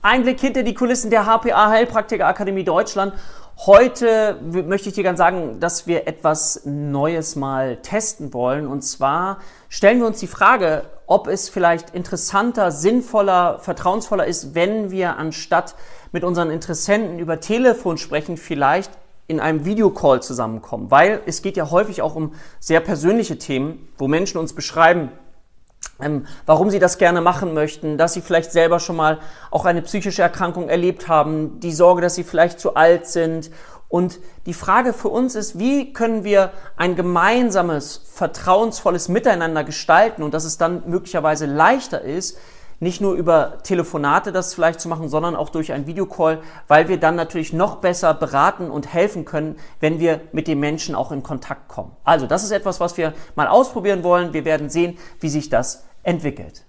Ein Blick hinter die Kulissen der HPA Heilpraktiker Akademie Deutschland. Heute möchte ich dir ganz sagen, dass wir etwas Neues mal testen wollen. Und zwar stellen wir uns die Frage, ob es vielleicht interessanter, sinnvoller, vertrauensvoller ist, wenn wir anstatt mit unseren Interessenten über Telefon sprechen, vielleicht in einem Videocall zusammenkommen. Weil es geht ja häufig auch um sehr persönliche Themen, wo Menschen uns beschreiben, ähm, warum sie das gerne machen möchten, dass sie vielleicht selber schon mal auch eine psychische Erkrankung erlebt haben, die Sorge, dass sie vielleicht zu alt sind. Und die Frage für uns ist, wie können wir ein gemeinsames, vertrauensvolles Miteinander gestalten und dass es dann möglicherweise leichter ist, nicht nur über Telefonate das vielleicht zu machen, sondern auch durch einen Videocall, weil wir dann natürlich noch besser beraten und helfen können, wenn wir mit den Menschen auch in Kontakt kommen. Also das ist etwas, was wir mal ausprobieren wollen. Wir werden sehen, wie sich das entwickelt.